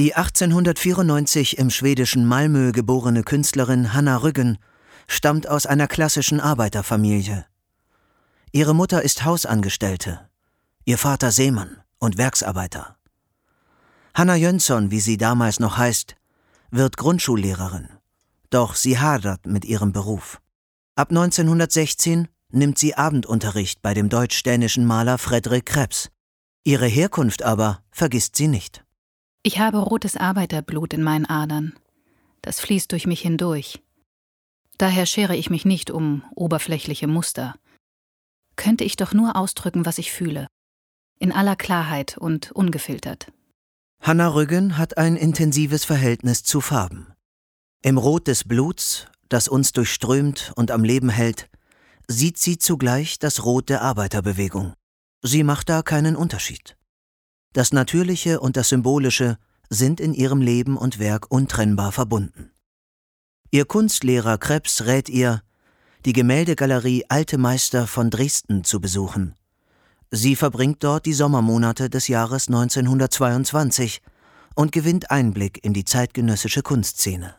Die 1894 im schwedischen Malmö geborene Künstlerin Hanna Rüggen stammt aus einer klassischen Arbeiterfamilie. Ihre Mutter ist Hausangestellte, ihr Vater Seemann und Werksarbeiter. Hanna Jönsson, wie sie damals noch heißt, wird Grundschullehrerin. Doch sie hadert mit ihrem Beruf. Ab 1916 nimmt sie Abendunterricht bei dem deutsch-dänischen Maler Frederik Krebs. Ihre Herkunft aber vergisst sie nicht. Ich habe rotes Arbeiterblut in meinen Adern. Das fließt durch mich hindurch. Daher schere ich mich nicht um oberflächliche Muster. Könnte ich doch nur ausdrücken, was ich fühle. In aller Klarheit und ungefiltert. Hanna Rüggen hat ein intensives Verhältnis zu Farben. Im Rot des Bluts, das uns durchströmt und am Leben hält, sieht sie zugleich das Rot der Arbeiterbewegung. Sie macht da keinen Unterschied. Das Natürliche und das Symbolische sind in ihrem Leben und Werk untrennbar verbunden. Ihr Kunstlehrer Krebs rät ihr, die Gemäldegalerie Alte Meister von Dresden zu besuchen. Sie verbringt dort die Sommermonate des Jahres 1922 und gewinnt Einblick in die zeitgenössische Kunstszene.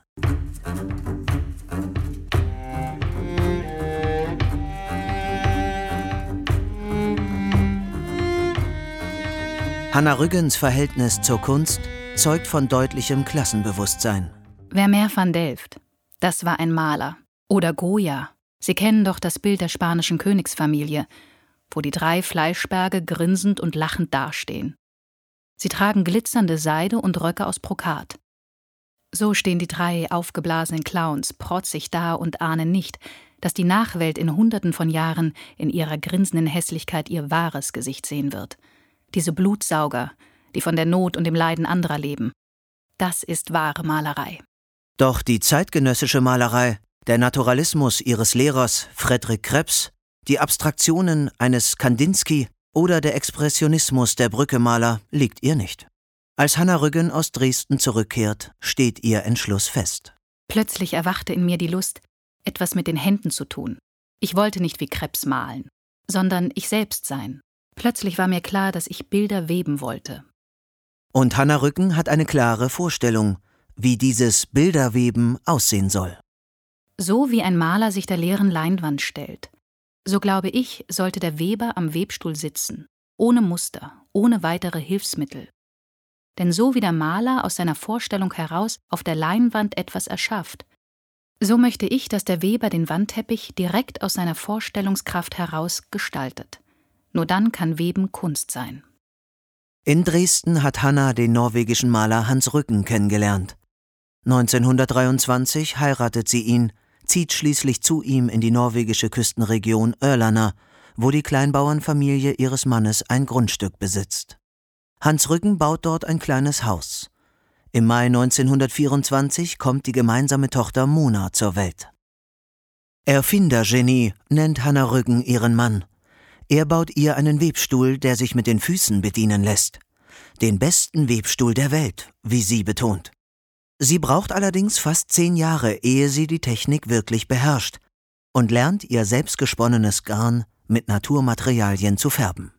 Hanna Rüggens Verhältnis zur Kunst zeugt von deutlichem Klassenbewusstsein. Vermeer van Delft, das war ein Maler. Oder Goya. Sie kennen doch das Bild der spanischen Königsfamilie, wo die drei Fleischberge grinsend und lachend dastehen. Sie tragen glitzernde Seide und Röcke aus Brokat. So stehen die drei aufgeblasenen Clowns protzig da und ahnen nicht, dass die Nachwelt in Hunderten von Jahren in ihrer grinsenden Hässlichkeit ihr wahres Gesicht sehen wird – diese Blutsauger, die von der Not und dem Leiden anderer leben. Das ist wahre Malerei. Doch die zeitgenössische Malerei, der Naturalismus ihres Lehrers Friedrich Krebs, die Abstraktionen eines Kandinsky oder der Expressionismus der Brückemaler liegt ihr nicht. Als Hanna Rüggen aus Dresden zurückkehrt, steht ihr Entschluss fest. Plötzlich erwachte in mir die Lust, etwas mit den Händen zu tun. Ich wollte nicht wie Krebs malen, sondern ich selbst sein, Plötzlich war mir klar, dass ich Bilder weben wollte. Und Hanna Rücken hat eine klare Vorstellung, wie dieses Bilderweben aussehen soll. So wie ein Maler sich der leeren Leinwand stellt, so glaube ich, sollte der Weber am Webstuhl sitzen, ohne Muster, ohne weitere Hilfsmittel. Denn so wie der Maler aus seiner Vorstellung heraus auf der Leinwand etwas erschafft, so möchte ich, dass der Weber den Wandteppich direkt aus seiner Vorstellungskraft heraus gestaltet. Nur dann kann Weben Kunst sein. In Dresden hat Hanna den norwegischen Maler Hans Rücken kennengelernt. 1923 heiratet sie ihn, zieht schließlich zu ihm in die norwegische Küstenregion Örlana, wo die Kleinbauernfamilie ihres Mannes ein Grundstück besitzt. Hans Rücken baut dort ein kleines Haus. Im Mai 1924 kommt die gemeinsame Tochter Mona zur Welt. Erfindergenie nennt Hanna Rücken ihren Mann. Er baut ihr einen Webstuhl, der sich mit den Füßen bedienen lässt. Den besten Webstuhl der Welt, wie sie betont. Sie braucht allerdings fast zehn Jahre, ehe sie die Technik wirklich beherrscht und lernt ihr selbstgesponnenes Garn mit Naturmaterialien zu färben.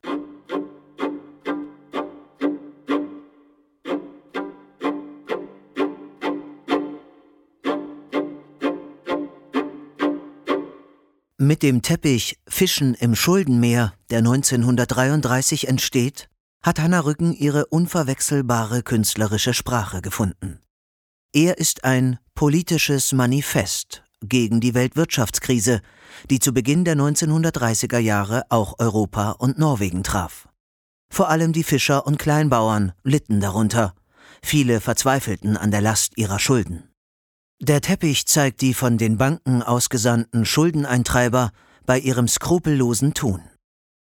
Mit dem Teppich Fischen im Schuldenmeer, der 1933 entsteht, hat Hanna Rücken ihre unverwechselbare künstlerische Sprache gefunden. Er ist ein politisches Manifest gegen die Weltwirtschaftskrise, die zu Beginn der 1930er Jahre auch Europa und Norwegen traf. Vor allem die Fischer und Kleinbauern litten darunter. Viele verzweifelten an der Last ihrer Schulden. Der Teppich zeigt die von den Banken ausgesandten Schuldeneintreiber bei ihrem skrupellosen Tun.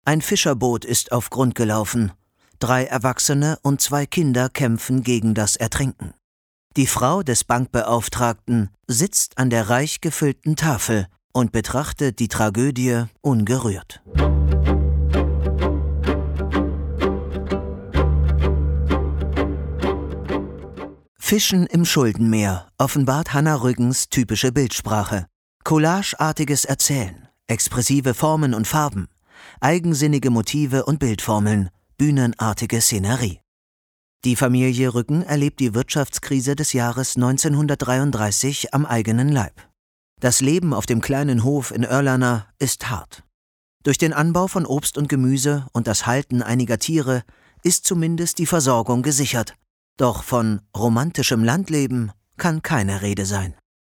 Ein Fischerboot ist auf Grund gelaufen. Drei Erwachsene und zwei Kinder kämpfen gegen das Ertrinken. Die Frau des Bankbeauftragten sitzt an der reich gefüllten Tafel und betrachtet die Tragödie ungerührt. Fischen im Schuldenmeer offenbart Hanna Rüggens typische Bildsprache. Collageartiges Erzählen, expressive Formen und Farben, eigensinnige Motive und Bildformeln, bühnenartige Szenerie. Die Familie Rücken erlebt die Wirtschaftskrise des Jahres 1933 am eigenen Leib. Das Leben auf dem kleinen Hof in Örlana ist hart. Durch den Anbau von Obst und Gemüse und das Halten einiger Tiere ist zumindest die Versorgung gesichert. Doch von romantischem Landleben kann keine Rede sein.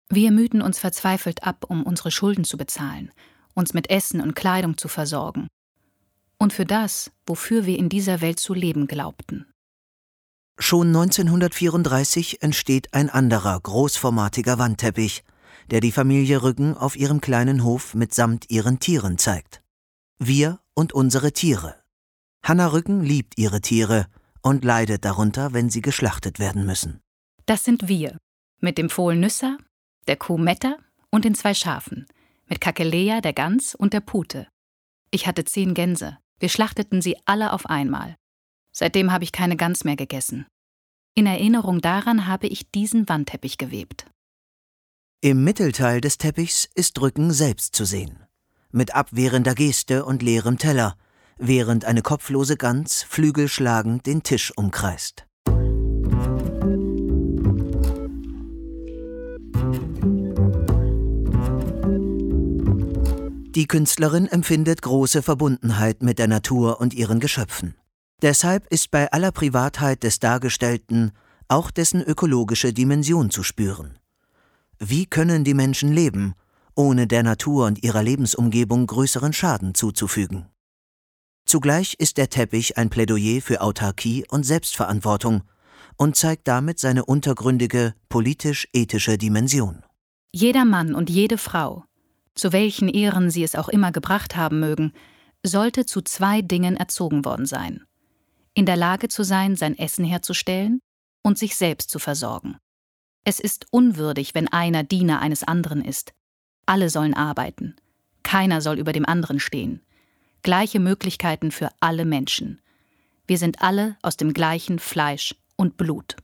Wir müden uns verzweifelt ab, um unsere Schulden zu bezahlen, uns mit Essen und Kleidung zu versorgen. Und für das, wofür wir in dieser Welt zu leben glaubten. Schon 1934 entsteht ein anderer großformatiger Wandteppich, der die Familie Rücken auf ihrem kleinen Hof mitsamt ihren Tieren zeigt. Wir und unsere Tiere. Hanna Rücken liebt ihre Tiere und leidet darunter, wenn sie geschlachtet werden müssen. Das sind wir, mit dem Fohlen Nüsser, der Kuh Metta und den zwei Schafen, mit Kakelea, der Gans und der Pute. Ich hatte zehn Gänse. Wir schlachteten sie alle auf einmal. Seitdem habe ich keine Gans mehr gegessen. In Erinnerung daran habe ich diesen Wandteppich gewebt. Im Mittelteil des Teppichs ist Rücken selbst zu sehen. Mit abwehrender Geste und leerem Teller, während eine kopflose Gans flügelschlagend den Tisch umkreist. Die Künstlerin empfindet große Verbundenheit mit der Natur und ihren Geschöpfen. Deshalb ist bei aller Privatheit des Dargestellten auch dessen ökologische Dimension zu spüren. Wie können die Menschen leben, ohne der Natur und ihrer Lebensumgebung größeren Schaden zuzufügen? Zugleich ist der Teppich ein Plädoyer für Autarkie und Selbstverantwortung und zeigt damit seine untergründige politisch-ethische Dimension. Jeder Mann und jede Frau, zu welchen Ehren sie es auch immer gebracht haben mögen, sollte zu zwei Dingen erzogen worden sein. In der Lage zu sein, sein Essen herzustellen und sich selbst zu versorgen. Es ist unwürdig, wenn einer Diener eines anderen ist. Alle sollen arbeiten. Keiner soll über dem anderen stehen gleiche Möglichkeiten für alle Menschen. Wir sind alle aus dem gleichen Fleisch und Blut.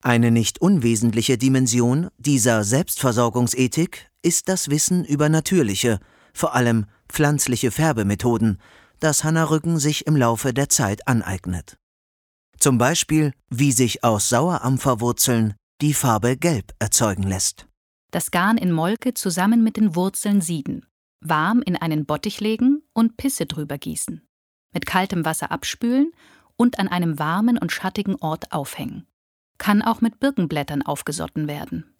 Eine nicht unwesentliche Dimension dieser Selbstversorgungsethik ist das Wissen über natürliche, vor allem pflanzliche Färbemethoden, das Hanna Rücken sich im Laufe der Zeit aneignet. Zum Beispiel, wie sich aus Sauerampferwurzeln die Farbe Gelb erzeugen lässt. Das Garn in Molke zusammen mit den Wurzeln sieden warm in einen Bottich legen und Pisse drüber gießen, mit kaltem Wasser abspülen und an einem warmen und schattigen Ort aufhängen. Kann auch mit Birkenblättern aufgesotten werden.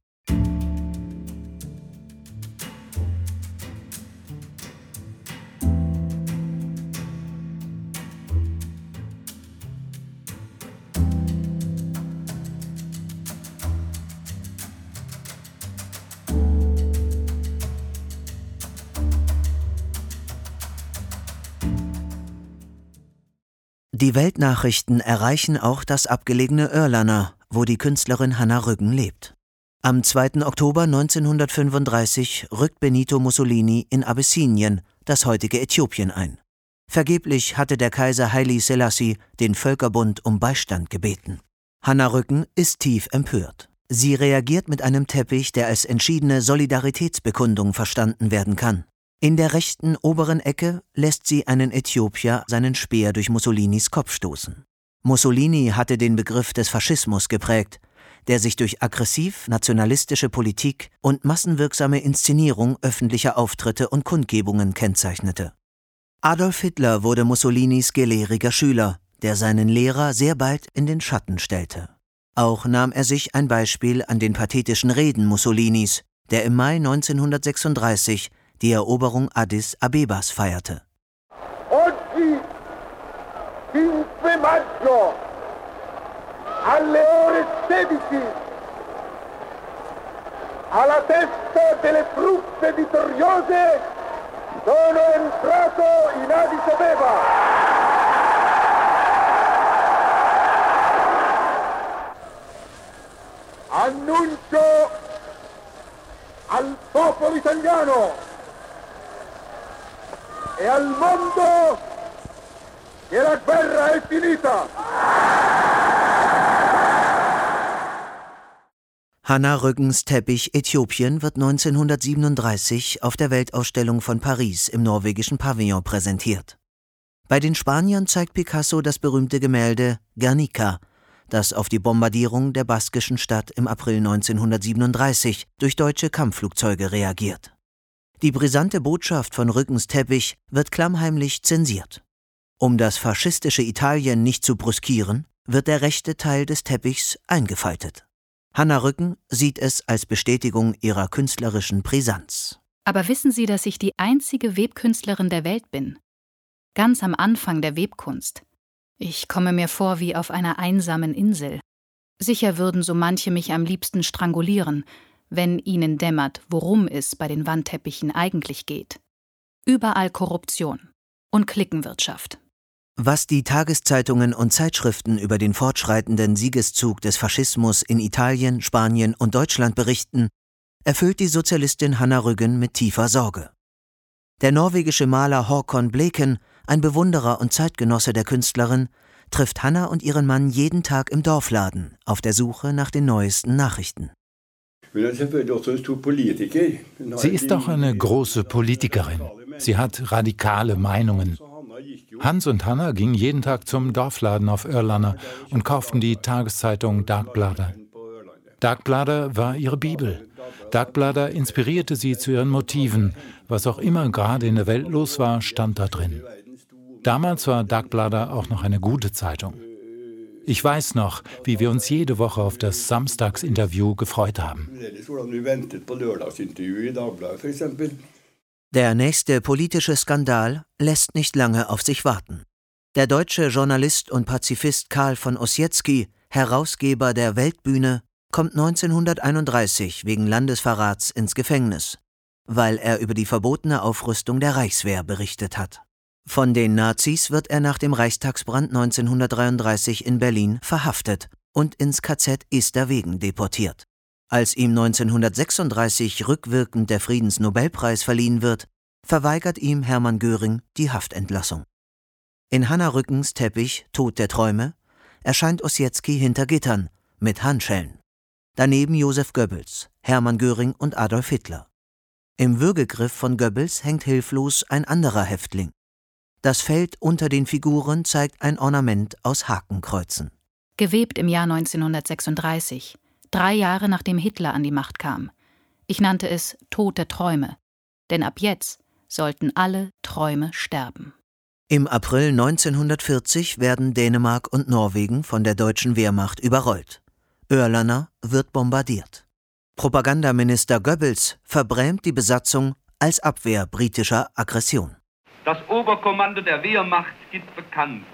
Die Weltnachrichten erreichen auch das abgelegene Örlana, wo die Künstlerin Hanna Rüggen lebt. Am 2. Oktober 1935 rückt Benito Mussolini in Abyssinien, das heutige Äthiopien, ein. Vergeblich hatte der Kaiser Haile Selassie den Völkerbund um Beistand gebeten. Hanna Rücken ist tief empört. Sie reagiert mit einem Teppich, der als entschiedene Solidaritätsbekundung verstanden werden kann. In der rechten oberen Ecke lässt sie einen Äthiopier seinen Speer durch Mussolinis Kopf stoßen. Mussolini hatte den Begriff des Faschismus geprägt, der sich durch aggressiv-nationalistische Politik und massenwirksame Inszenierung öffentlicher Auftritte und Kundgebungen kennzeichnete. Adolf Hitler wurde Mussolinis gelehriger Schüler, der seinen Lehrer sehr bald in den Schatten stellte. Auch nahm er sich ein Beispiel an den pathetischen Reden Mussolinis, der im Mai 1936 die Eroberung Addis Abebas feierte. Oggi, 5 maggio, alle ore 16, alla testa delle truppe vittoriose. Annuncio al popolo italiano e al mondo che la guerra è finita. Hanna Rüggens Teppich Äthiopien wird 1937 auf der Weltausstellung von Paris im norwegischen Pavillon präsentiert. Bei den Spaniern zeigt Picasso das berühmte Gemälde Guernica, das auf die Bombardierung der baskischen Stadt im April 1937 durch deutsche Kampfflugzeuge reagiert. Die brisante Botschaft von Rückens Teppich wird klammheimlich zensiert. Um das faschistische Italien nicht zu brüskieren, wird der rechte Teil des Teppichs eingefaltet. Hanna Rücken sieht es als Bestätigung ihrer künstlerischen Brisanz. Aber wissen Sie, dass ich die einzige Webkünstlerin der Welt bin? Ganz am Anfang der Webkunst. Ich komme mir vor wie auf einer einsamen Insel. Sicher würden so manche mich am liebsten strangulieren, wenn ihnen dämmert, worum es bei den Wandteppichen eigentlich geht. Überall Korruption und Klickenwirtschaft. Was die Tageszeitungen und Zeitschriften über den fortschreitenden Siegeszug des Faschismus in Italien, Spanien und Deutschland berichten, erfüllt die Sozialistin Hanna Rüggen mit tiefer Sorge. Der norwegische Maler Håkon Bleken, ein Bewunderer und Zeitgenosse der Künstlerin, trifft Hanna und ihren Mann jeden Tag im Dorfladen auf der Suche nach den neuesten Nachrichten. Sie ist auch eine große Politikerin. Sie hat radikale Meinungen. Hans und Hanna gingen jeden Tag zum Dorfladen auf Örlanner und kauften die Tageszeitung Dagblader. Dagblader war ihre Bibel. Dagblader inspirierte sie zu ihren Motiven. Was auch immer gerade in der Welt los war, stand da drin. Damals war Dagblader auch noch eine gute Zeitung. Ich weiß noch, wie wir uns jede Woche auf das Samstagsinterview gefreut haben. Der nächste politische Skandal lässt nicht lange auf sich warten. Der deutsche Journalist und Pazifist Karl von Ossietzky, Herausgeber der Weltbühne, kommt 1931 wegen Landesverrats ins Gefängnis, weil er über die verbotene Aufrüstung der Reichswehr berichtet hat. Von den Nazis wird er nach dem Reichstagsbrand 1933 in Berlin verhaftet und ins KZ Esterwegen deportiert. Als ihm 1936 rückwirkend der Friedensnobelpreis verliehen wird, verweigert ihm Hermann Göring die Haftentlassung. In Hanna Rückens Teppich Tod der Träume erscheint Ossietzky hinter Gittern mit Handschellen. Daneben Josef Goebbels, Hermann Göring und Adolf Hitler. Im Würgegriff von Goebbels hängt hilflos ein anderer Häftling. Das Feld unter den Figuren zeigt ein Ornament aus Hakenkreuzen. Gewebt im Jahr 1936 drei Jahre nachdem Hitler an die Macht kam. Ich nannte es Tod der Träume, denn ab jetzt sollten alle Träume sterben. Im April 1940 werden Dänemark und Norwegen von der deutschen Wehrmacht überrollt. Örlana wird bombardiert. Propagandaminister Goebbels verbrämt die Besatzung als Abwehr britischer Aggression. Das Oberkommando der Wehrmacht gibt bekannt,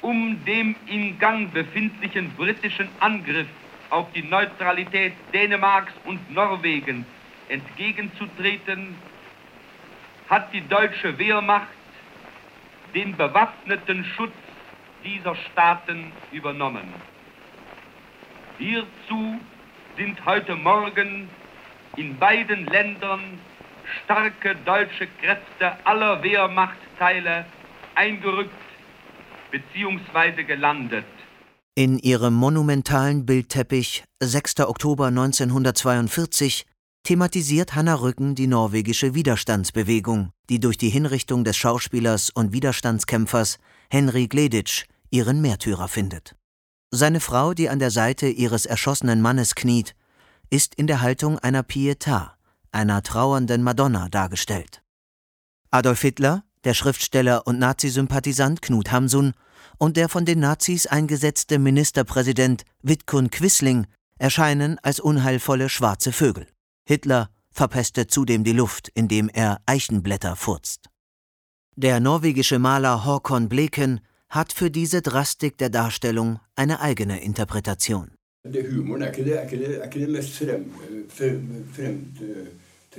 um dem in Gang befindlichen britischen Angriff auf die Neutralität Dänemarks und Norwegens entgegenzutreten, hat die deutsche Wehrmacht den bewaffneten Schutz dieser Staaten übernommen. Hierzu sind heute Morgen in beiden Ländern starke deutsche Kräfte aller Wehrmachtteile eingerückt bzw. gelandet. In ihrem monumentalen Bildteppich 6. Oktober 1942 thematisiert Hanna Rücken die norwegische Widerstandsbewegung, die durch die Hinrichtung des Schauspielers und Widerstandskämpfers Henry Gleditsch ihren Märtyrer findet. Seine Frau, die an der Seite ihres erschossenen Mannes kniet, ist in der Haltung einer Pietà, einer trauernden Madonna dargestellt. Adolf Hitler, der Schriftsteller und Nazisympathisant Knut Hamsun und der von den Nazis eingesetzte Ministerpräsident Vidkun Quisling erscheinen als unheilvolle schwarze Vögel. Hitler verpestet zudem die Luft, indem er Eichenblätter furzt. Der norwegische Maler Håkon Bleken hat für diese Drastik der Darstellung eine eigene Interpretation. Der Humor ikke det, er ikke det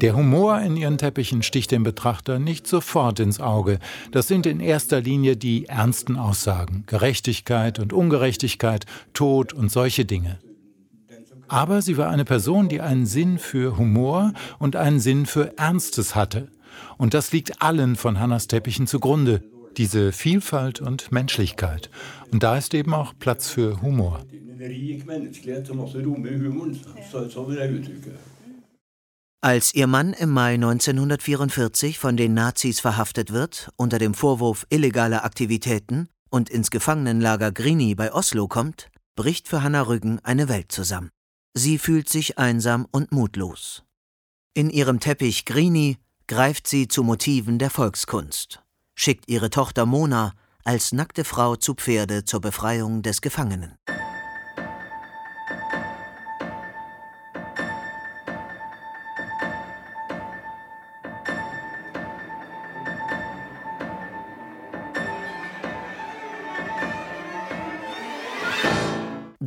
der Humor in ihren Teppichen sticht dem Betrachter nicht sofort ins Auge. Das sind in erster Linie die ernsten Aussagen. Gerechtigkeit und Ungerechtigkeit, Tod und solche Dinge. Aber sie war eine Person, die einen Sinn für Humor und einen Sinn für Ernstes hatte. Und das liegt allen von Hannas Teppichen zugrunde, diese Vielfalt und Menschlichkeit. Und da ist eben auch Platz für Humor. Als ihr Mann im Mai 1944 von den Nazis verhaftet wird, unter dem Vorwurf illegaler Aktivitäten und ins Gefangenenlager Grini bei Oslo kommt, bricht für Hanna Rüggen eine Welt zusammen. Sie fühlt sich einsam und mutlos. In ihrem Teppich Grini greift sie zu Motiven der Volkskunst, schickt ihre Tochter Mona als nackte Frau zu Pferde zur Befreiung des Gefangenen.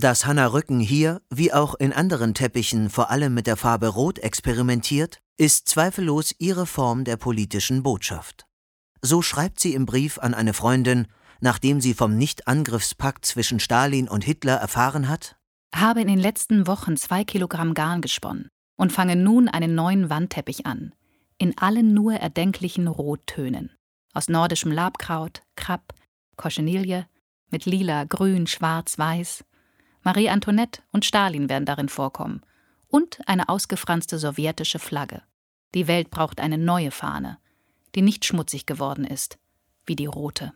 Dass Hanna Rücken hier, wie auch in anderen Teppichen, vor allem mit der Farbe Rot experimentiert, ist zweifellos ihre Form der politischen Botschaft. So schreibt sie im Brief an eine Freundin, nachdem sie vom Nichtangriffspakt zwischen Stalin und Hitler erfahren hat: Habe in den letzten Wochen zwei Kilogramm Garn gesponnen und fange nun einen neuen Wandteppich an, in allen nur erdenklichen Rottönen. Aus nordischem Labkraut, Krabb, Cochinelie, mit lila, grün, schwarz, weiß, Marie Antoinette und Stalin werden darin vorkommen. Und eine ausgefranste sowjetische Flagge. Die Welt braucht eine neue Fahne, die nicht schmutzig geworden ist, wie die rote.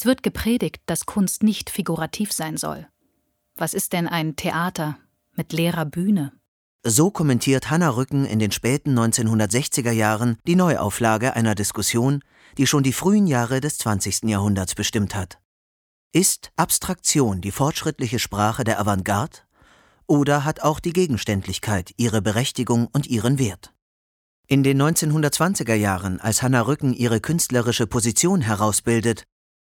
Es wird gepredigt, dass Kunst nicht figurativ sein soll. Was ist denn ein Theater mit leerer Bühne? So kommentiert Hanna Rücken in den späten 1960er Jahren die Neuauflage einer Diskussion, die schon die frühen Jahre des 20. Jahrhunderts bestimmt hat. Ist Abstraktion die fortschrittliche Sprache der Avantgarde? Oder hat auch die Gegenständlichkeit ihre Berechtigung und ihren Wert? In den 1920er Jahren, als Hanna Rücken ihre künstlerische Position herausbildet,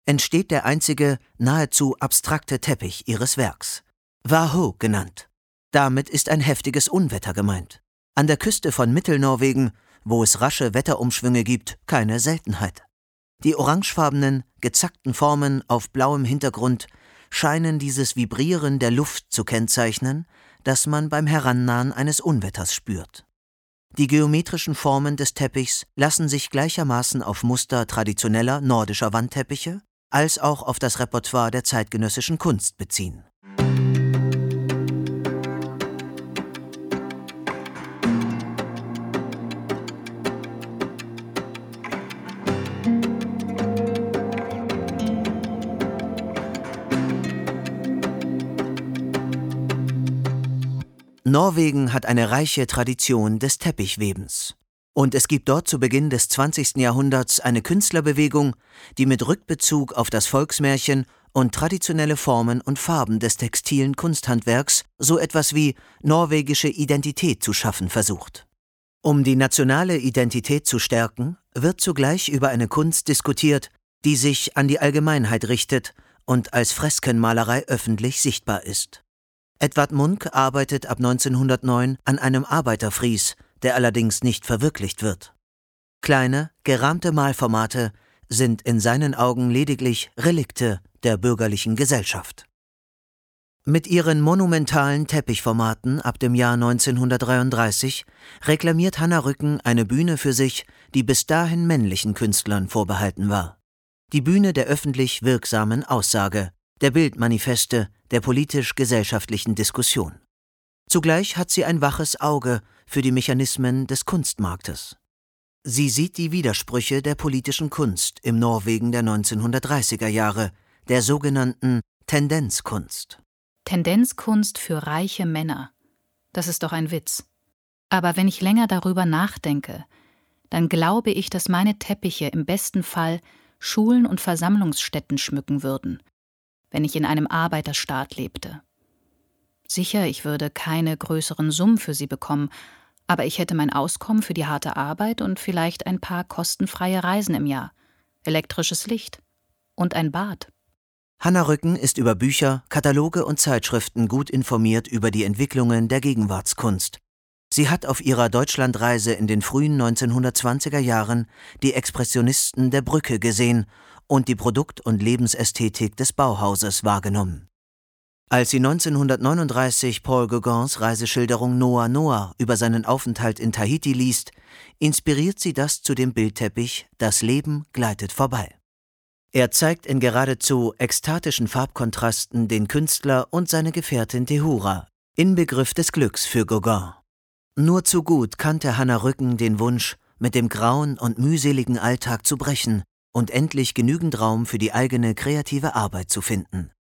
entsteht der einzige, nahezu abstrakte Teppich ihres Werks, Waho genannt. Damit ist ein heftiges Unwetter gemeint. An der Küste von Mittelnorwegen, wo es rasche Wetterumschwünge gibt, keine Seltenheit. Die orangefarbenen, gezackten Formen auf blauem Hintergrund scheinen dieses Vibrieren der Luft zu kennzeichnen, das man beim Herannahen eines Unwetters spürt. Die geometrischen Formen des Teppichs lassen sich gleichermaßen auf Muster traditioneller nordischer Wandteppiche als auch auf das Repertoire der zeitgenössischen Kunst beziehen. Norwegen hat eine reiche Tradition des Teppichwebens. Und es gibt dort zu Beginn des 20. Jahrhunderts eine Künstlerbewegung, die mit Rückbezug auf das Volksmärchen und traditionelle Formen und Farben des textilen Kunsthandwerks so etwas wie norwegische Identität zu schaffen versucht. Um die nationale Identität zu stärken, wird zugleich über eine Kunst diskutiert, die sich an die Allgemeinheit richtet und als Freskenmalerei öffentlich sichtbar ist. Edward Munk arbeitet ab 1909 an einem Arbeiterfries, der allerdings nicht verwirklicht wird. Kleine, gerahmte Malformate sind in seinen Augen lediglich Relikte der bürgerlichen Gesellschaft. Mit ihren monumentalen Teppichformaten ab dem Jahr 1933 reklamiert Hanna Rücken eine Bühne für sich, die bis dahin männlichen Künstlern vorbehalten war. Die Bühne der öffentlich wirksamen Aussage, der Bildmanifeste, der politisch-gesellschaftlichen Diskussion. Zugleich hat sie ein waches Auge für die Mechanismen des Kunstmarktes. Sie sieht die Widersprüche der politischen Kunst im Norwegen der 1930er Jahre, der sogenannten Tendenzkunst. Tendenzkunst für reiche Männer. Das ist doch ein Witz. Aber wenn ich länger darüber nachdenke, dann glaube ich, dass meine Teppiche im besten Fall Schulen und Versammlungsstätten schmücken würden, wenn ich in einem Arbeiterstaat lebte. Sicher, ich würde keine größeren Summen für sie bekommen, aber ich hätte mein Auskommen für die harte Arbeit und vielleicht ein paar kostenfreie Reisen im Jahr, elektrisches Licht und ein Bad. Hanna Rücken ist über Bücher, Kataloge und Zeitschriften gut informiert über die Entwicklungen der Gegenwartskunst. Sie hat auf ihrer Deutschlandreise in den frühen 1920er Jahren die Expressionisten der Brücke gesehen und die Produkt- und Lebensästhetik des Bauhauses wahrgenommen. Als sie 1939 Paul Gauguins Reiseschilderung Noah Noah über seinen Aufenthalt in Tahiti liest, inspiriert sie das zu dem Bildteppich Das Leben gleitet vorbei. Er zeigt in geradezu ekstatischen Farbkontrasten den Künstler und seine Gefährtin Tehura, Inbegriff des Glücks für Gauguin. Nur zu gut kannte Hannah Rücken den Wunsch, mit dem grauen und mühseligen Alltag zu brechen und endlich genügend Raum für die eigene kreative Arbeit zu finden.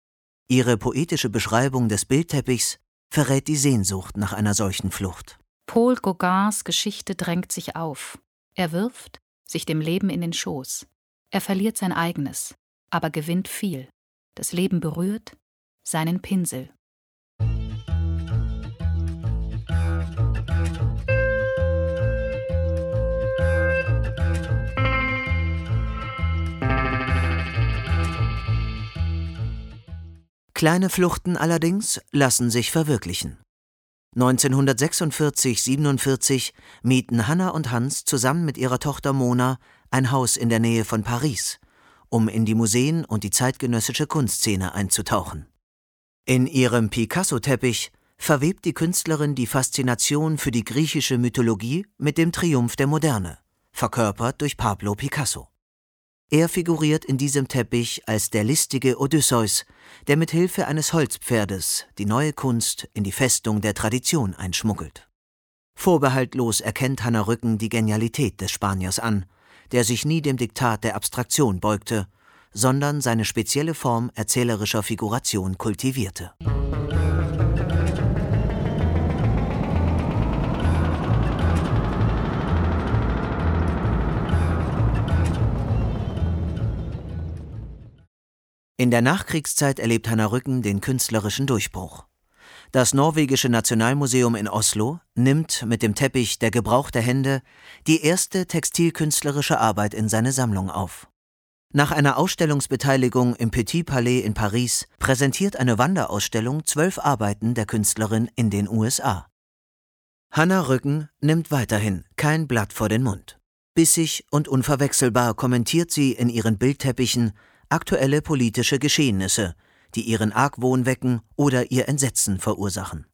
Ihre poetische Beschreibung des Bildteppichs verrät die Sehnsucht nach einer solchen Flucht. Paul Gauguins Geschichte drängt sich auf. Er wirft sich dem Leben in den Schoß. Er verliert sein eigenes, aber gewinnt viel. Das Leben berührt seinen Pinsel. Kleine Fluchten allerdings lassen sich verwirklichen. 1946-47 mieten Hanna und Hans zusammen mit ihrer Tochter Mona ein Haus in der Nähe von Paris, um in die Museen und die zeitgenössische Kunstszene einzutauchen. In ihrem Picasso-Teppich verwebt die Künstlerin die Faszination für die griechische Mythologie mit dem Triumph der Moderne, verkörpert durch Pablo Picasso. Er figuriert in diesem Teppich als der listige Odysseus, der mit Hilfe eines Holzpferdes die neue Kunst in die Festung der Tradition einschmuggelt. Vorbehaltlos erkennt Hanna Rücken die Genialität des Spaniers an, der sich nie dem Diktat der Abstraktion beugte, sondern seine spezielle Form erzählerischer Figuration kultivierte. 'In der Nachkriegszeit erlebt Hanna Rücken den künstlerischen Durchbruch. Das norwegische Nationalmuseum in Oslo nimmt mit dem Teppich Der Gebrauch der Hände die erste textilkünstlerische Arbeit in seine Sammlung auf. Nach einer Ausstellungsbeteiligung im Petit Palais in Paris präsentiert eine Wanderausstellung zwölf Arbeiten der Künstlerin in den USA. Hanna Rücken nimmt weiterhin kein Blatt vor den Mund. Bissig und unverwechselbar kommentiert sie in ihren Bildteppichen aktuelle politische Geschehnisse, die ihren Argwohn wecken oder ihr Entsetzen verursachen.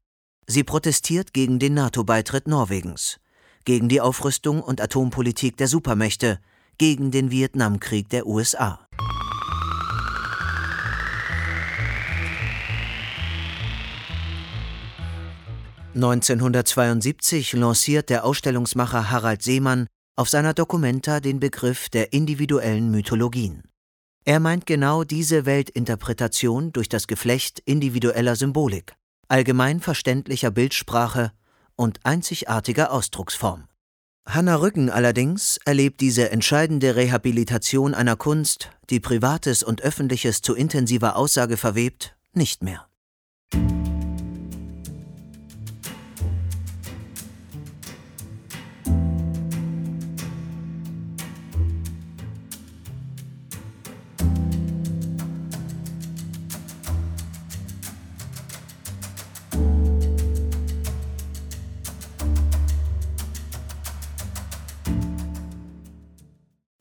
Sie protestiert gegen den NATO-Beitritt Norwegens, gegen die Aufrüstung und Atompolitik der Supermächte, gegen den Vietnamkrieg der USA. (1972) lanciert der Ausstellungsmacher Harald Seemann auf seiner Documenta den Begriff der individuellen Mythologien er meint genau diese Weltinterpretation durch das Geflecht individueller Symbolik, allgemein verständlicher Bildsprache und einzigartiger Ausdrucksform. Hanna Rücken allerdings erlebt diese entscheidende Rehabilitation einer Kunst, die Privates und Öffentliches zu intensiver Aussage verwebt, nicht mehr.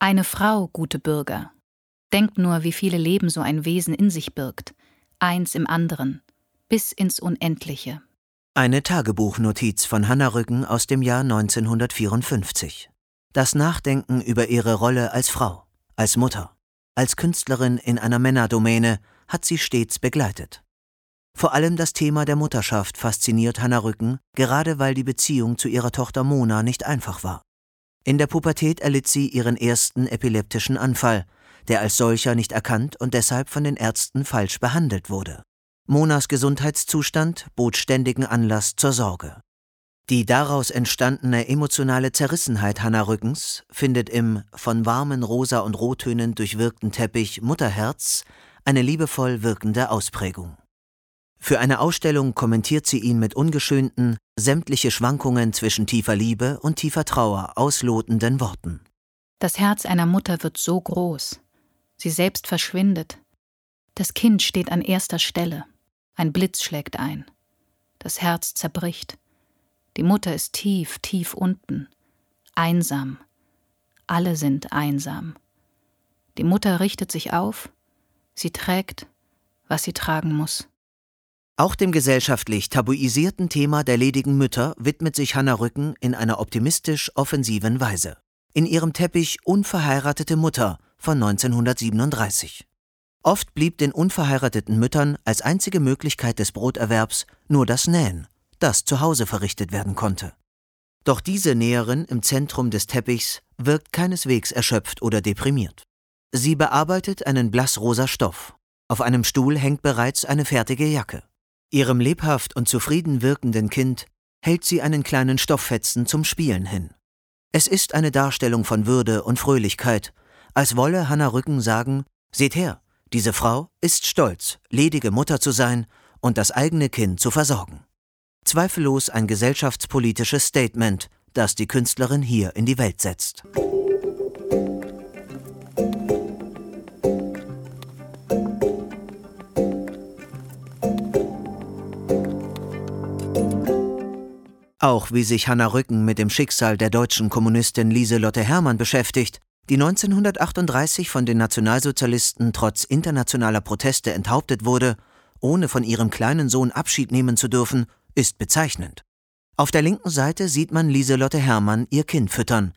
Eine Frau, gute Bürger. Denkt nur, wie viele Leben so ein Wesen in sich birgt, eins im anderen, bis ins Unendliche. Eine Tagebuchnotiz von Hanna Rücken aus dem Jahr 1954. Das Nachdenken über ihre Rolle als Frau, als Mutter, als Künstlerin in einer Männerdomäne hat sie stets begleitet. Vor allem das Thema der Mutterschaft fasziniert Hanna Rücken, gerade weil die Beziehung zu ihrer Tochter Mona nicht einfach war. In der Pubertät erlitt sie ihren ersten epileptischen Anfall, der als solcher nicht erkannt und deshalb von den Ärzten falsch behandelt wurde. Monas Gesundheitszustand bot ständigen Anlass zur Sorge. Die daraus entstandene emotionale Zerrissenheit Hanna Rückens findet im von warmen Rosa- und Rottönen durchwirkten Teppich Mutterherz eine liebevoll wirkende Ausprägung. Für eine Ausstellung kommentiert sie ihn mit ungeschönten, sämtliche Schwankungen zwischen tiefer Liebe und tiefer Trauer auslotenden Worten. Das Herz einer Mutter wird so groß. Sie selbst verschwindet. Das Kind steht an erster Stelle. Ein Blitz schlägt ein. Das Herz zerbricht. Die Mutter ist tief, tief unten. Einsam. Alle sind einsam. Die Mutter richtet sich auf. Sie trägt, was sie tragen muss. Auch dem gesellschaftlich tabuisierten Thema der ledigen Mütter widmet sich Hanna Rücken in einer optimistisch offensiven Weise. In ihrem Teppich Unverheiratete Mutter von 1937. Oft blieb den unverheirateten Müttern als einzige Möglichkeit des Broterwerbs nur das Nähen, das zu Hause verrichtet werden konnte. Doch diese Näherin im Zentrum des Teppichs wirkt keineswegs erschöpft oder deprimiert. Sie bearbeitet einen blassrosa Stoff. Auf einem Stuhl hängt bereits eine fertige Jacke. Ihrem lebhaft und zufrieden wirkenden Kind hält sie einen kleinen Stofffetzen zum Spielen hin. Es ist eine Darstellung von Würde und Fröhlichkeit, als wolle Hanna Rücken sagen, seht her, diese Frau ist stolz, ledige Mutter zu sein und das eigene Kind zu versorgen. Zweifellos ein gesellschaftspolitisches Statement, das die Künstlerin hier in die Welt setzt. Auch wie sich Hanna Rücken mit dem Schicksal der deutschen Kommunistin Lieselotte Hermann beschäftigt, die 1938 von den Nationalsozialisten trotz internationaler Proteste enthauptet wurde, ohne von ihrem kleinen Sohn Abschied nehmen zu dürfen, ist bezeichnend. Auf der linken Seite sieht man Lieselotte Hermann ihr Kind füttern.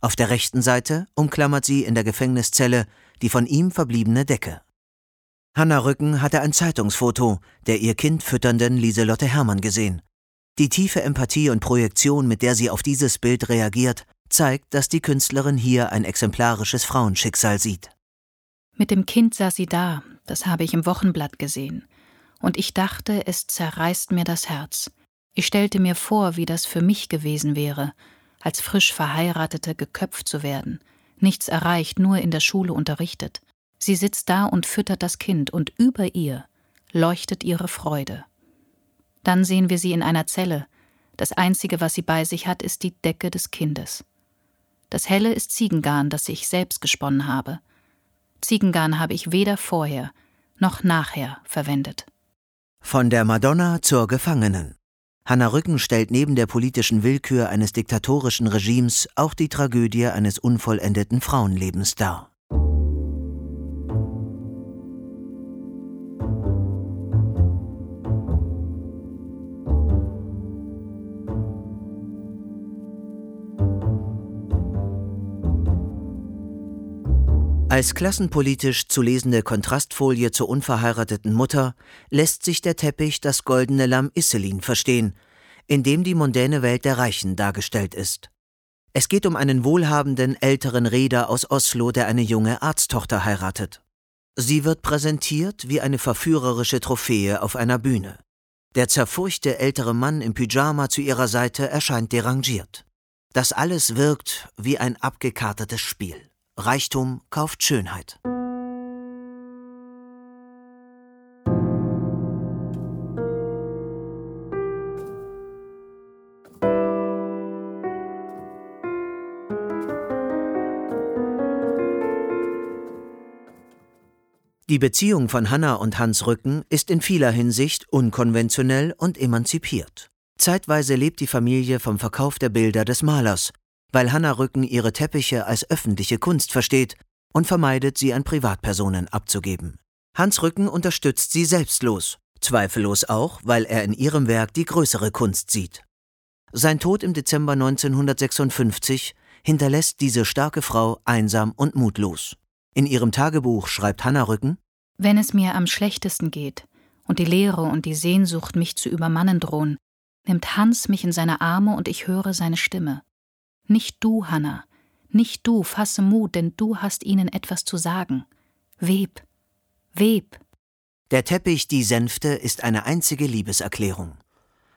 Auf der rechten Seite umklammert sie in der Gefängniszelle die von ihm verbliebene Decke. Hanna Rücken hatte ein Zeitungsfoto der ihr Kind fütternden Lieselotte Hermann gesehen. Die tiefe Empathie und Projektion, mit der sie auf dieses Bild reagiert, zeigt, dass die Künstlerin hier ein exemplarisches Frauenschicksal sieht. Mit dem Kind saß sie da, das habe ich im Wochenblatt gesehen. Und ich dachte, es zerreißt mir das Herz. Ich stellte mir vor, wie das für mich gewesen wäre, als frisch Verheiratete geköpft zu werden, nichts erreicht, nur in der Schule unterrichtet. Sie sitzt da und füttert das Kind, und über ihr leuchtet ihre Freude. Dann sehen wir sie in einer Zelle. Das Einzige, was sie bei sich hat, ist die Decke des Kindes. Das Helle ist Ziegengarn, das ich selbst gesponnen habe. Ziegengarn habe ich weder vorher noch nachher verwendet. Von der Madonna zur Gefangenen. Hanna Rücken stellt neben der politischen Willkür eines diktatorischen Regimes auch die Tragödie eines unvollendeten Frauenlebens dar. Als klassenpolitisch zu lesende Kontrastfolie zur unverheirateten Mutter lässt sich der Teppich das goldene Lamm Isselin verstehen, in dem die mondäne Welt der Reichen dargestellt ist. Es geht um einen wohlhabenden älteren Reeder aus Oslo, der eine junge Arzttochter heiratet. Sie wird präsentiert wie eine verführerische Trophäe auf einer Bühne. Der zerfurchte ältere Mann im Pyjama zu ihrer Seite erscheint derangiert. Das alles wirkt wie ein abgekartetes Spiel. Reichtum kauft Schönheit. Die Beziehung von Hanna und Hans Rücken ist in vieler Hinsicht unkonventionell und emanzipiert. Zeitweise lebt die Familie vom Verkauf der Bilder des Malers, weil Hanna Rücken ihre Teppiche als öffentliche Kunst versteht und vermeidet, sie an Privatpersonen abzugeben. Hans Rücken unterstützt sie selbstlos, zweifellos auch, weil er in ihrem Werk die größere Kunst sieht. Sein Tod im Dezember 1956 hinterlässt diese starke Frau einsam und mutlos. In ihrem Tagebuch schreibt Hanna Rücken Wenn es mir am schlechtesten geht und die Leere und die Sehnsucht mich zu übermannen drohen, nimmt Hans mich in seine Arme und ich höre seine Stimme. Nicht du, Hanna, nicht du, fasse Mut, denn du hast ihnen etwas zu sagen. Web, web. Der Teppich Die Sänfte ist eine einzige Liebeserklärung.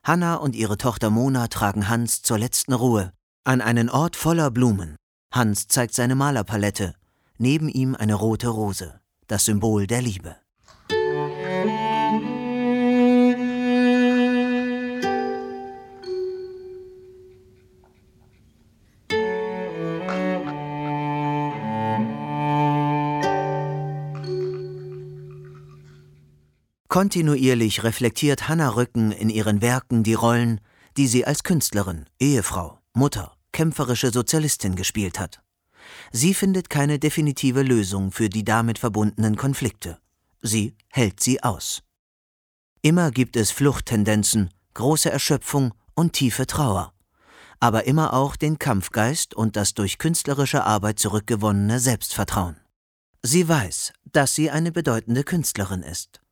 Hanna und ihre Tochter Mona tragen Hans zur letzten Ruhe an einen Ort voller Blumen. Hans zeigt seine Malerpalette, neben ihm eine rote Rose, das Symbol der Liebe. Kontinuierlich reflektiert Hanna Rücken in ihren Werken die Rollen, die sie als Künstlerin, Ehefrau, Mutter, kämpferische Sozialistin gespielt hat. Sie findet keine definitive Lösung für die damit verbundenen Konflikte. Sie hält sie aus. Immer gibt es Fluchttendenzen, große Erschöpfung und tiefe Trauer, aber immer auch den Kampfgeist und das durch künstlerische Arbeit zurückgewonnene Selbstvertrauen. Sie weiß, dass sie eine bedeutende Künstlerin ist.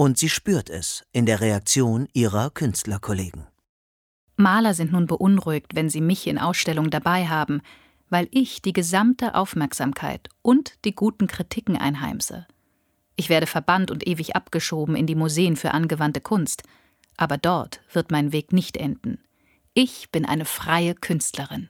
Und sie spürt es in der Reaktion ihrer Künstlerkollegen. Maler sind nun beunruhigt, wenn sie mich in Ausstellungen dabei haben, weil ich die gesamte Aufmerksamkeit und die guten Kritiken einheimse. Ich werde verbannt und ewig abgeschoben in die Museen für angewandte Kunst, aber dort wird mein Weg nicht enden. Ich bin eine freie Künstlerin.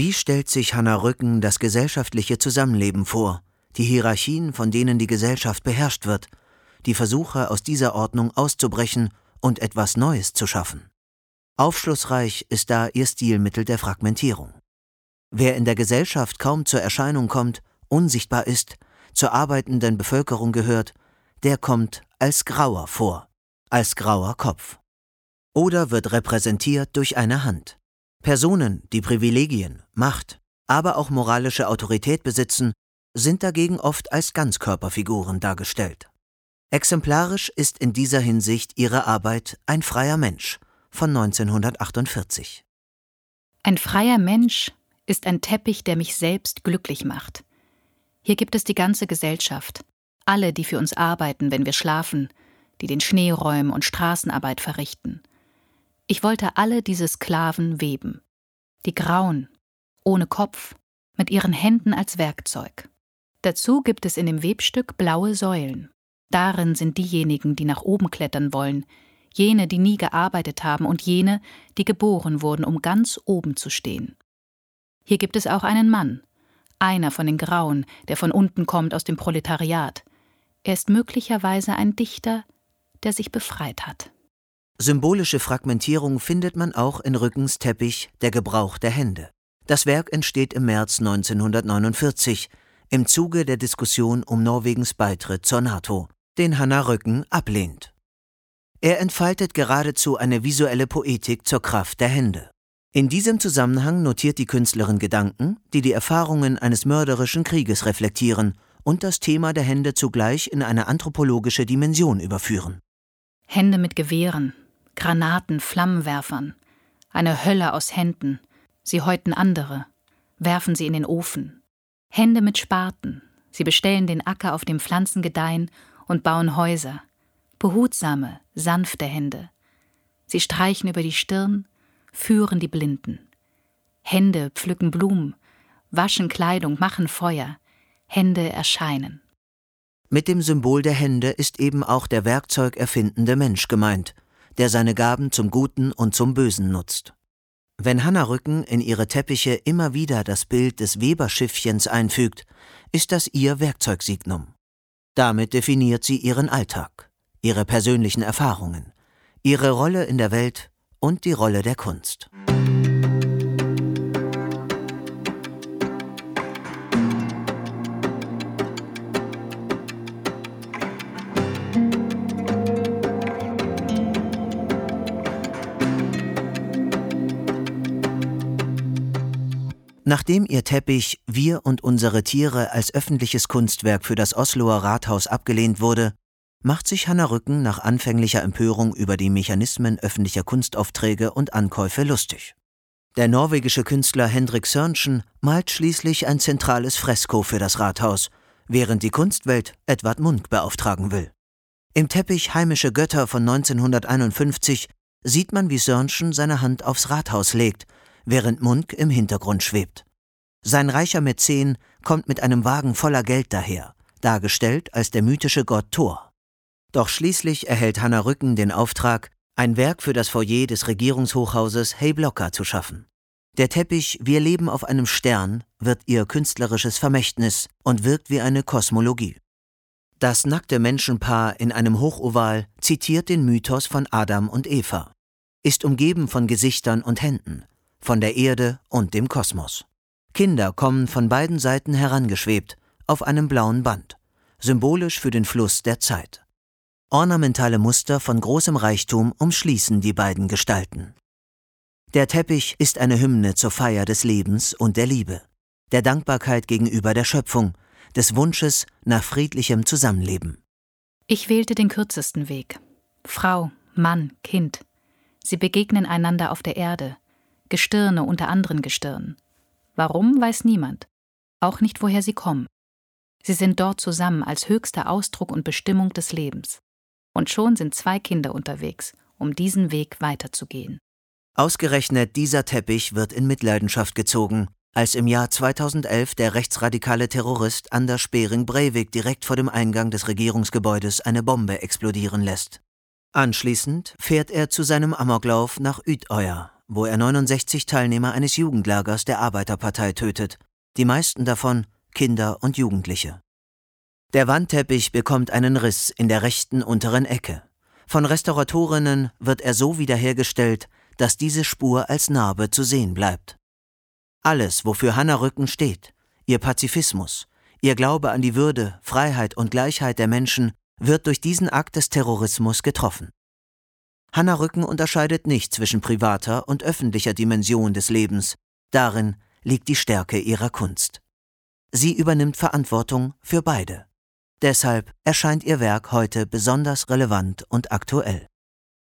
Wie stellt sich Hannah Rücken das gesellschaftliche Zusammenleben vor, die Hierarchien, von denen die Gesellschaft beherrscht wird, die Versuche aus dieser Ordnung auszubrechen und etwas Neues zu schaffen? Aufschlussreich ist da ihr Stilmittel der Fragmentierung. Wer in der Gesellschaft kaum zur Erscheinung kommt, unsichtbar ist, zur arbeitenden Bevölkerung gehört, der kommt als grauer vor, als grauer Kopf. Oder wird repräsentiert durch eine Hand. Personen, die Privilegien, Macht, aber auch moralische Autorität besitzen, sind dagegen oft als Ganzkörperfiguren dargestellt. Exemplarisch ist in dieser Hinsicht ihre Arbeit Ein freier Mensch von 1948. Ein freier Mensch ist ein Teppich, der mich selbst glücklich macht. Hier gibt es die ganze Gesellschaft, alle, die für uns arbeiten, wenn wir schlafen, die den Schnee räumen und Straßenarbeit verrichten. Ich wollte alle diese Sklaven weben. Die grauen, ohne Kopf, mit ihren Händen als Werkzeug. Dazu gibt es in dem Webstück blaue Säulen. Darin sind diejenigen, die nach oben klettern wollen, jene, die nie gearbeitet haben und jene, die geboren wurden, um ganz oben zu stehen. Hier gibt es auch einen Mann, einer von den Grauen, der von unten kommt aus dem Proletariat. Er ist möglicherweise ein Dichter, der sich befreit hat. Symbolische Fragmentierung findet man auch in Rückens Teppich Der Gebrauch der Hände. Das Werk entsteht im März 1949 im Zuge der Diskussion um Norwegens Beitritt zur NATO, den Hanna Rücken ablehnt. Er entfaltet geradezu eine visuelle Poetik zur Kraft der Hände. In diesem Zusammenhang notiert die Künstlerin Gedanken, die die Erfahrungen eines mörderischen Krieges reflektieren und das Thema der Hände zugleich in eine anthropologische Dimension überführen. Hände mit Gewehren, Granaten, Flammenwerfern, eine Hölle aus Händen. Sie häuten andere, werfen sie in den Ofen. Hände mit Spaten. Sie bestellen den Acker, auf dem Pflanzen gedeihen, und bauen Häuser. Behutsame, sanfte Hände. Sie streichen über die Stirn, führen die Blinden. Hände pflücken Blumen, waschen Kleidung, machen Feuer. Hände erscheinen. Mit dem Symbol der Hände ist eben auch der werkzeugerfindende Mensch gemeint – der seine Gaben zum Guten und zum Bösen nutzt. Wenn Hanna Rücken in ihre Teppiche immer wieder das Bild des Weberschiffchens einfügt, ist das ihr Werkzeugsignum. Damit definiert sie ihren Alltag, ihre persönlichen Erfahrungen, ihre Rolle in der Welt und die Rolle der Kunst. Nachdem ihr Teppich Wir und unsere Tiere als öffentliches Kunstwerk für das Osloer Rathaus abgelehnt wurde, macht sich Hanna Rücken nach anfänglicher Empörung über die Mechanismen öffentlicher Kunstaufträge und Ankäufe lustig. Der norwegische Künstler Hendrik Sörnschen malt schließlich ein zentrales Fresko für das Rathaus, während die Kunstwelt Edvard Munch beauftragen will. Im Teppich Heimische Götter von 1951 sieht man, wie Sörnschen seine Hand aufs Rathaus legt während Munk im Hintergrund schwebt. Sein reicher Mäzen kommt mit einem Wagen voller Geld daher, dargestellt als der mythische Gott Thor. Doch schließlich erhält Hanna Rücken den Auftrag, ein Werk für das Foyer des Regierungshochhauses Hey Blocker zu schaffen. Der Teppich Wir leben auf einem Stern wird ihr künstlerisches Vermächtnis und wirkt wie eine Kosmologie. Das nackte Menschenpaar in einem Hochoval zitiert den Mythos von Adam und Eva, ist umgeben von Gesichtern und Händen, von der Erde und dem Kosmos. Kinder kommen von beiden Seiten herangeschwebt auf einem blauen Band, symbolisch für den Fluss der Zeit. Ornamentale Muster von großem Reichtum umschließen die beiden Gestalten. Der Teppich ist eine Hymne zur Feier des Lebens und der Liebe, der Dankbarkeit gegenüber der Schöpfung, des Wunsches nach friedlichem Zusammenleben. Ich wählte den kürzesten Weg. Frau, Mann, Kind. Sie begegnen einander auf der Erde, Gestirne unter anderen Gestirnen. Warum, weiß niemand. Auch nicht, woher sie kommen. Sie sind dort zusammen als höchster Ausdruck und Bestimmung des Lebens. Und schon sind zwei Kinder unterwegs, um diesen Weg weiterzugehen. Ausgerechnet dieser Teppich wird in Mitleidenschaft gezogen, als im Jahr 2011 der rechtsradikale Terrorist Anders Behring Breivik direkt vor dem Eingang des Regierungsgebäudes eine Bombe explodieren lässt. Anschließend fährt er zu seinem Amoklauf nach Utøya, wo er 69 Teilnehmer eines Jugendlagers der Arbeiterpartei tötet, die meisten davon Kinder und Jugendliche. Der Wandteppich bekommt einen Riss in der rechten unteren Ecke. Von Restauratorinnen wird er so wiederhergestellt, dass diese Spur als Narbe zu sehen bleibt. Alles, wofür Hanna Rücken steht, ihr Pazifismus, ihr Glaube an die Würde, Freiheit und Gleichheit der Menschen, wird durch diesen Akt des Terrorismus getroffen. Hanna Rücken unterscheidet nicht zwischen privater und öffentlicher Dimension des Lebens. Darin liegt die Stärke ihrer Kunst. Sie übernimmt Verantwortung für beide. Deshalb erscheint ihr Werk heute besonders relevant und aktuell.